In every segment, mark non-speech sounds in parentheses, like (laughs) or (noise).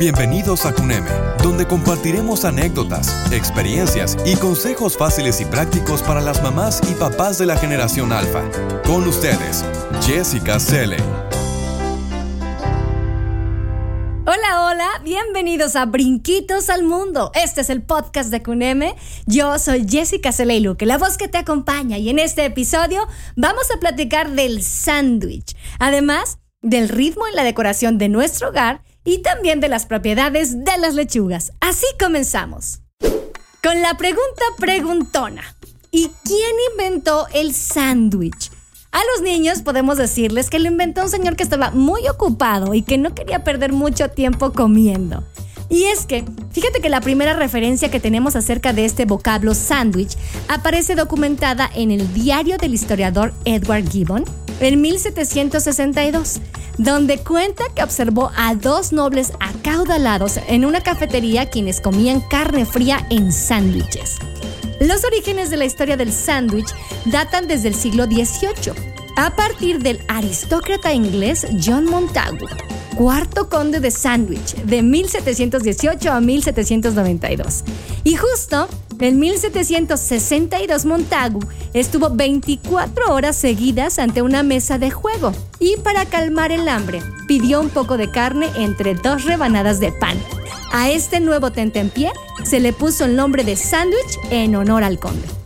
Bienvenidos a Cuneme, donde compartiremos anécdotas, experiencias y consejos fáciles y prácticos para las mamás y papás de la generación alfa. Con ustedes, Jessica Selle. Hola, hola, bienvenidos a Brinquitos al Mundo. Este es el podcast de Cuneme. Yo soy Jessica Celeilu, la voz que te acompaña, y en este episodio vamos a platicar del sándwich, además del ritmo en la decoración de nuestro hogar y también de las propiedades de las lechugas. Así comenzamos. Con la pregunta preguntona. ¿Y quién inventó el sándwich? A los niños podemos decirles que lo inventó un señor que estaba muy ocupado y que no quería perder mucho tiempo comiendo. Y es que, fíjate que la primera referencia que tenemos acerca de este vocablo sándwich aparece documentada en el diario del historiador Edward Gibbon en 1762, donde cuenta que observó a dos nobles acaudalados en una cafetería quienes comían carne fría en sándwiches. Los orígenes de la historia del sándwich datan desde el siglo XVIII, a partir del aristócrata inglés John Montagu, cuarto conde de Sandwich, de 1718 a 1792. Y justo en 1762 Montagu estuvo 24 horas seguidas ante una mesa de juego y para calmar el hambre pidió un poco de carne entre dos rebanadas de pan. A este nuevo tentempié se le puso el nombre de sándwich en honor al conde.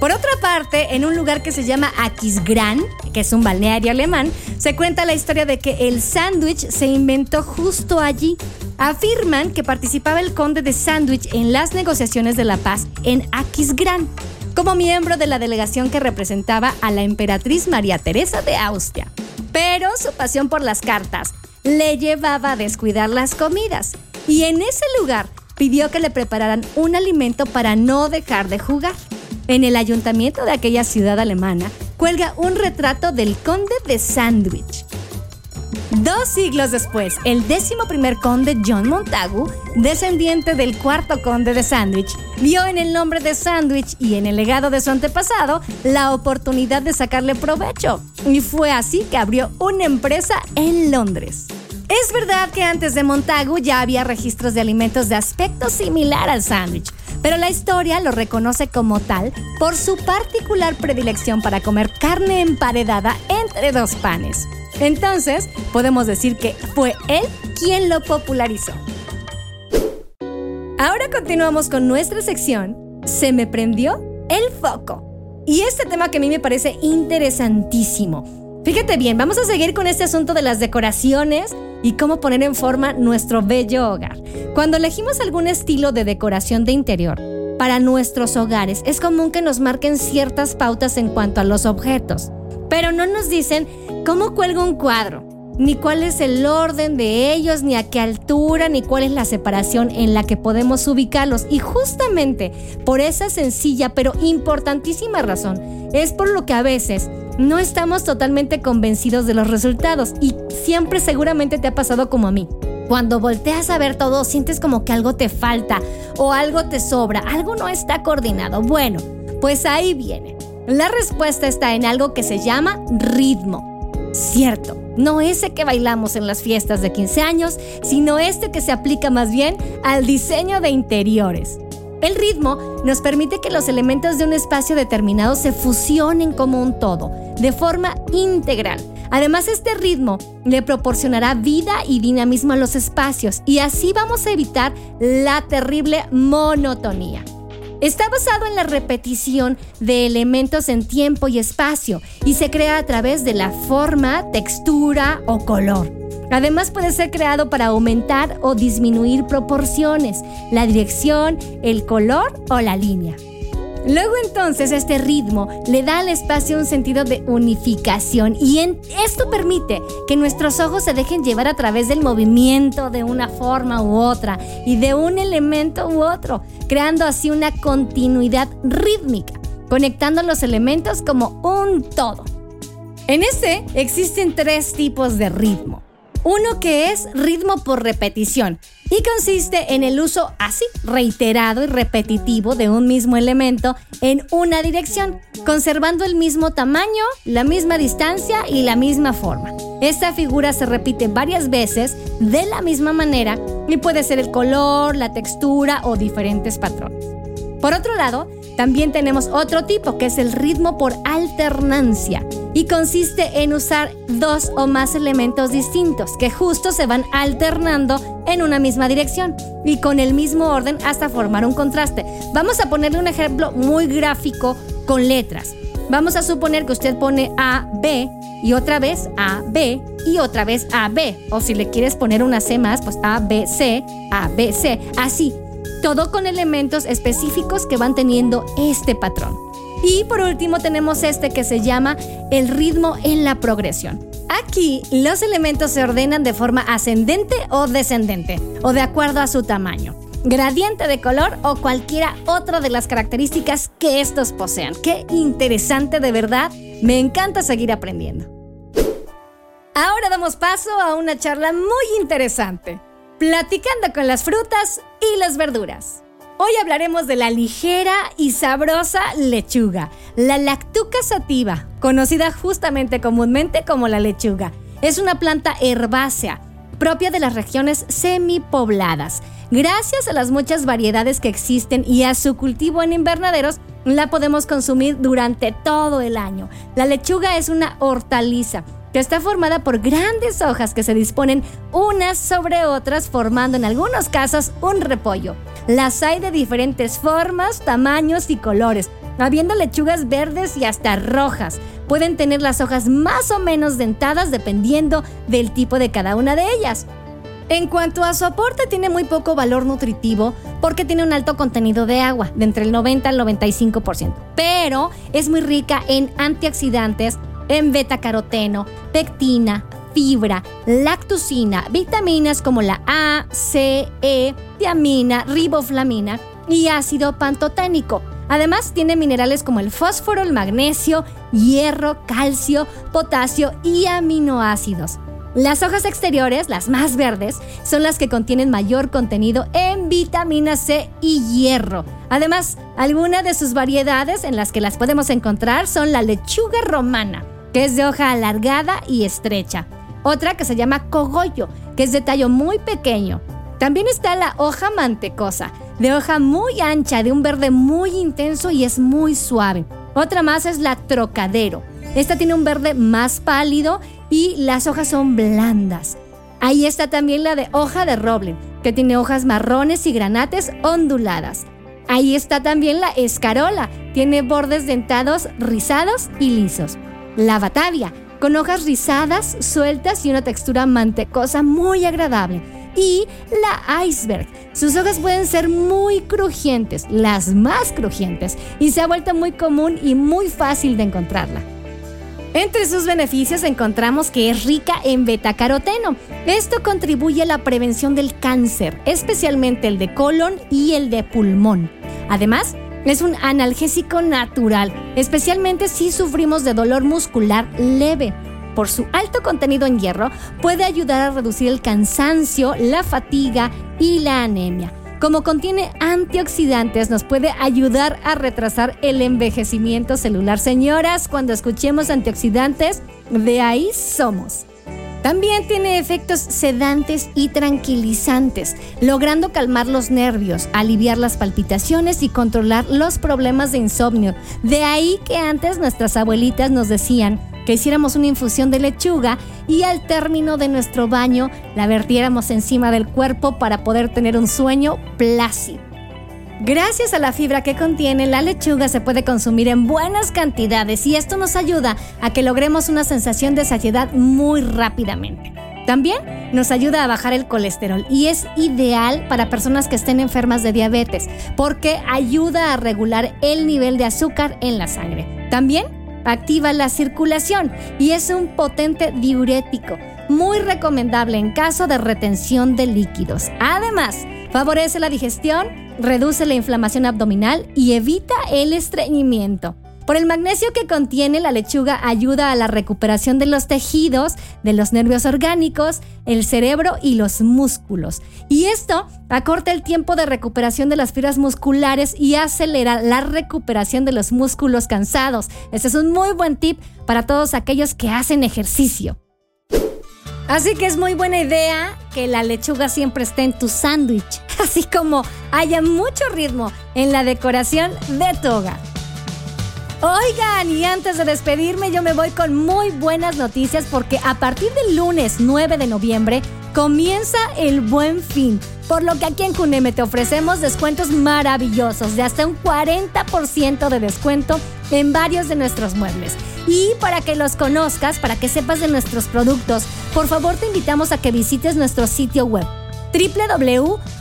Por otra parte, en un lugar que se llama Aquisgrán, que es un balneario alemán, se cuenta la historia de que el sándwich se inventó justo allí. Afirman que participaba el conde de Sandwich en las negociaciones de la paz en Aquisgrán, como miembro de la delegación que representaba a la emperatriz María Teresa de Austria. Pero su pasión por las cartas le llevaba a descuidar las comidas, y en ese lugar pidió que le prepararan un alimento para no dejar de jugar. En el ayuntamiento de aquella ciudad alemana cuelga un retrato del conde de Sandwich. Dos siglos después, el décimo primer conde John Montagu, descendiente del cuarto conde de Sandwich, vio en el nombre de Sandwich y en el legado de su antepasado la oportunidad de sacarle provecho. Y fue así que abrió una empresa en Londres. Es verdad que antes de Montagu ya había registros de alimentos de aspecto similar al sándwich, pero la historia lo reconoce como tal por su particular predilección para comer carne emparedada entre dos panes. Entonces, podemos decir que fue él quien lo popularizó. Ahora continuamos con nuestra sección Se me prendió el foco. Y este tema que a mí me parece interesantísimo. Fíjate bien, vamos a seguir con este asunto de las decoraciones y cómo poner en forma nuestro bello hogar. Cuando elegimos algún estilo de decoración de interior para nuestros hogares, es común que nos marquen ciertas pautas en cuanto a los objetos, pero no nos dicen cómo cuelga un cuadro, ni cuál es el orden de ellos, ni a qué altura, ni cuál es la separación en la que podemos ubicarlos. Y justamente por esa sencilla pero importantísima razón, es por lo que a veces no estamos totalmente convencidos de los resultados y siempre seguramente te ha pasado como a mí. Cuando volteas a ver todo, sientes como que algo te falta o algo te sobra, algo no está coordinado. Bueno, pues ahí viene. La respuesta está en algo que se llama ritmo. Cierto, no ese que bailamos en las fiestas de 15 años, sino este que se aplica más bien al diseño de interiores. El ritmo nos permite que los elementos de un espacio determinado se fusionen como un todo, de forma integral. Además, este ritmo le proporcionará vida y dinamismo a los espacios y así vamos a evitar la terrible monotonía. Está basado en la repetición de elementos en tiempo y espacio y se crea a través de la forma, textura o color. Además puede ser creado para aumentar o disminuir proporciones, la dirección, el color o la línea. Luego entonces este ritmo le da al espacio un sentido de unificación y esto permite que nuestros ojos se dejen llevar a través del movimiento de una forma u otra y de un elemento u otro, creando así una continuidad rítmica, conectando los elementos como un todo. En este existen tres tipos de ritmo. Uno que es ritmo por repetición y consiste en el uso así reiterado y repetitivo de un mismo elemento en una dirección, conservando el mismo tamaño, la misma distancia y la misma forma. Esta figura se repite varias veces de la misma manera y puede ser el color, la textura o diferentes patrones. Por otro lado, también tenemos otro tipo que es el ritmo por alternancia y consiste en usar dos o más elementos distintos que justo se van alternando en una misma dirección y con el mismo orden hasta formar un contraste. Vamos a ponerle un ejemplo muy gráfico con letras. Vamos a suponer que usted pone A, B y otra vez A, B y otra vez A, B. O si le quieres poner una C más, pues A, B, C, A, B, C. Así, todo con elementos específicos que van teniendo este patrón. Y por último tenemos este que se llama el ritmo en la progresión. Aquí los elementos se ordenan de forma ascendente o descendente, o de acuerdo a su tamaño, gradiente de color o cualquiera otra de las características que estos posean. Qué interesante de verdad, me encanta seguir aprendiendo. Ahora damos paso a una charla muy interesante platicando con las frutas y las verduras. Hoy hablaremos de la ligera y sabrosa lechuga, la lactuca sativa, conocida justamente comúnmente como la lechuga. Es una planta herbácea propia de las regiones semipobladas. Gracias a las muchas variedades que existen y a su cultivo en invernaderos, la podemos consumir durante todo el año. La lechuga es una hortaliza que está formada por grandes hojas que se disponen unas sobre otras formando en algunos casos un repollo. Las hay de diferentes formas, tamaños y colores, habiendo lechugas verdes y hasta rojas. Pueden tener las hojas más o menos dentadas dependiendo del tipo de cada una de ellas. En cuanto a su aporte, tiene muy poco valor nutritivo porque tiene un alto contenido de agua, de entre el 90 al 95%, pero es muy rica en antioxidantes, en betacaroteno, pectina, fibra, lactosina, vitaminas como la A, C, E, tiamina, riboflamina y ácido pantoténico. Además tiene minerales como el fósforo, el magnesio, hierro, calcio, potasio y aminoácidos. Las hojas exteriores, las más verdes, son las que contienen mayor contenido en vitamina C y hierro. Además, algunas de sus variedades en las que las podemos encontrar son la lechuga romana, que es de hoja alargada y estrecha. Otra que se llama cogollo, que es de tallo muy pequeño. También está la hoja mantecosa, de hoja muy ancha, de un verde muy intenso y es muy suave. Otra más es la trocadero. Esta tiene un verde más pálido y las hojas son blandas. Ahí está también la de hoja de roble, que tiene hojas marrones y granates onduladas. Ahí está también la escarola, tiene bordes dentados rizados y lisos la batavia, con hojas rizadas, sueltas y una textura mantecosa muy agradable. Y la iceberg. Sus hojas pueden ser muy crujientes, las más crujientes, y se ha vuelto muy común y muy fácil de encontrarla. Entre sus beneficios encontramos que es rica en betacaroteno. Esto contribuye a la prevención del cáncer, especialmente el de colon y el de pulmón. Además, es un analgésico natural, especialmente si sufrimos de dolor muscular leve. Por su alto contenido en hierro, puede ayudar a reducir el cansancio, la fatiga y la anemia. Como contiene antioxidantes, nos puede ayudar a retrasar el envejecimiento celular. Señoras, cuando escuchemos antioxidantes, de ahí somos. También tiene efectos sedantes y tranquilizantes, logrando calmar los nervios, aliviar las palpitaciones y controlar los problemas de insomnio. De ahí que antes nuestras abuelitas nos decían que hiciéramos una infusión de lechuga y al término de nuestro baño la vertiéramos encima del cuerpo para poder tener un sueño plácido. Gracias a la fibra que contiene, la lechuga se puede consumir en buenas cantidades y esto nos ayuda a que logremos una sensación de saciedad muy rápidamente. También nos ayuda a bajar el colesterol y es ideal para personas que estén enfermas de diabetes porque ayuda a regular el nivel de azúcar en la sangre. También activa la circulación y es un potente diurético, muy recomendable en caso de retención de líquidos. Además, favorece la digestión reduce la inflamación abdominal y evita el estreñimiento. Por el magnesio que contiene la lechuga ayuda a la recuperación de los tejidos, de los nervios orgánicos, el cerebro y los músculos. Y esto acorta el tiempo de recuperación de las fibras musculares y acelera la recuperación de los músculos cansados. Ese es un muy buen tip para todos aquellos que hacen ejercicio. Así que es muy buena idea que la lechuga siempre esté en tu sándwich, (laughs) así como haya mucho ritmo en la decoración de tu hogar. Oigan, y antes de despedirme yo me voy con muy buenas noticias porque a partir del lunes 9 de noviembre comienza el buen fin, por lo que aquí en Cuneme te ofrecemos descuentos maravillosos de hasta un 40% de descuento en varios de nuestros muebles. Y para que los conozcas, para que sepas de nuestros productos, por favor te invitamos a que visites nuestro sitio web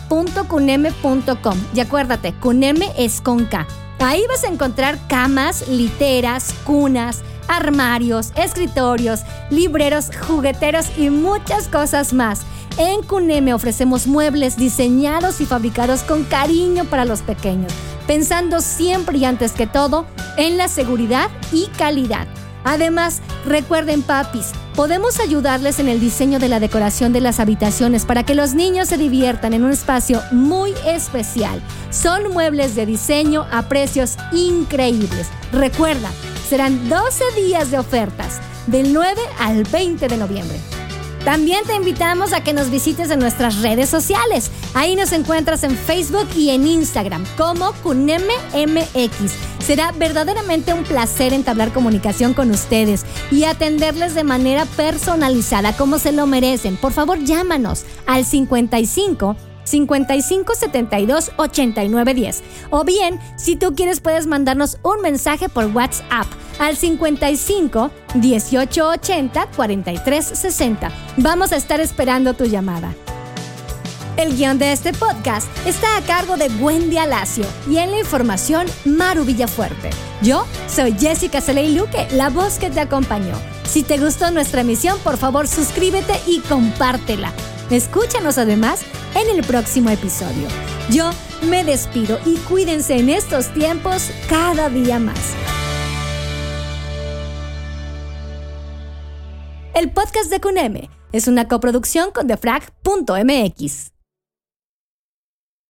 www.cuneme.com. Y acuérdate, Cuneme es con K. Ahí vas a encontrar camas, literas, cunas, armarios, escritorios, libreros, jugueteros y muchas cosas más. En Cuneme ofrecemos muebles diseñados y fabricados con cariño para los pequeños, pensando siempre y antes que todo en la seguridad y calidad. Además, recuerden papis, podemos ayudarles en el diseño de la decoración de las habitaciones para que los niños se diviertan en un espacio muy especial. Son muebles de diseño a precios increíbles. Recuerda, serán 12 días de ofertas, del 9 al 20 de noviembre. También te invitamos a que nos visites en nuestras redes sociales. Ahí nos encuentras en Facebook y en Instagram como CUNEMEMX. Será verdaderamente un placer entablar comunicación con ustedes y atenderles de manera personalizada como se lo merecen. Por favor, llámanos al 55 55 72 89 10. O bien, si tú quieres, puedes mandarnos un mensaje por WhatsApp al 55 18 80 43 60. Vamos a estar esperando tu llamada. El guion de este podcast está a cargo de Wendy Alacio y en la información Maru Villafuerte. Yo soy Jessica Celey Luque, la voz que te acompañó. Si te gustó nuestra emisión, por favor suscríbete y compártela. Escúchanos además en el próximo episodio. Yo me despido y cuídense en estos tiempos cada día más. El podcast de CUNEME es una coproducción con defrag.mx.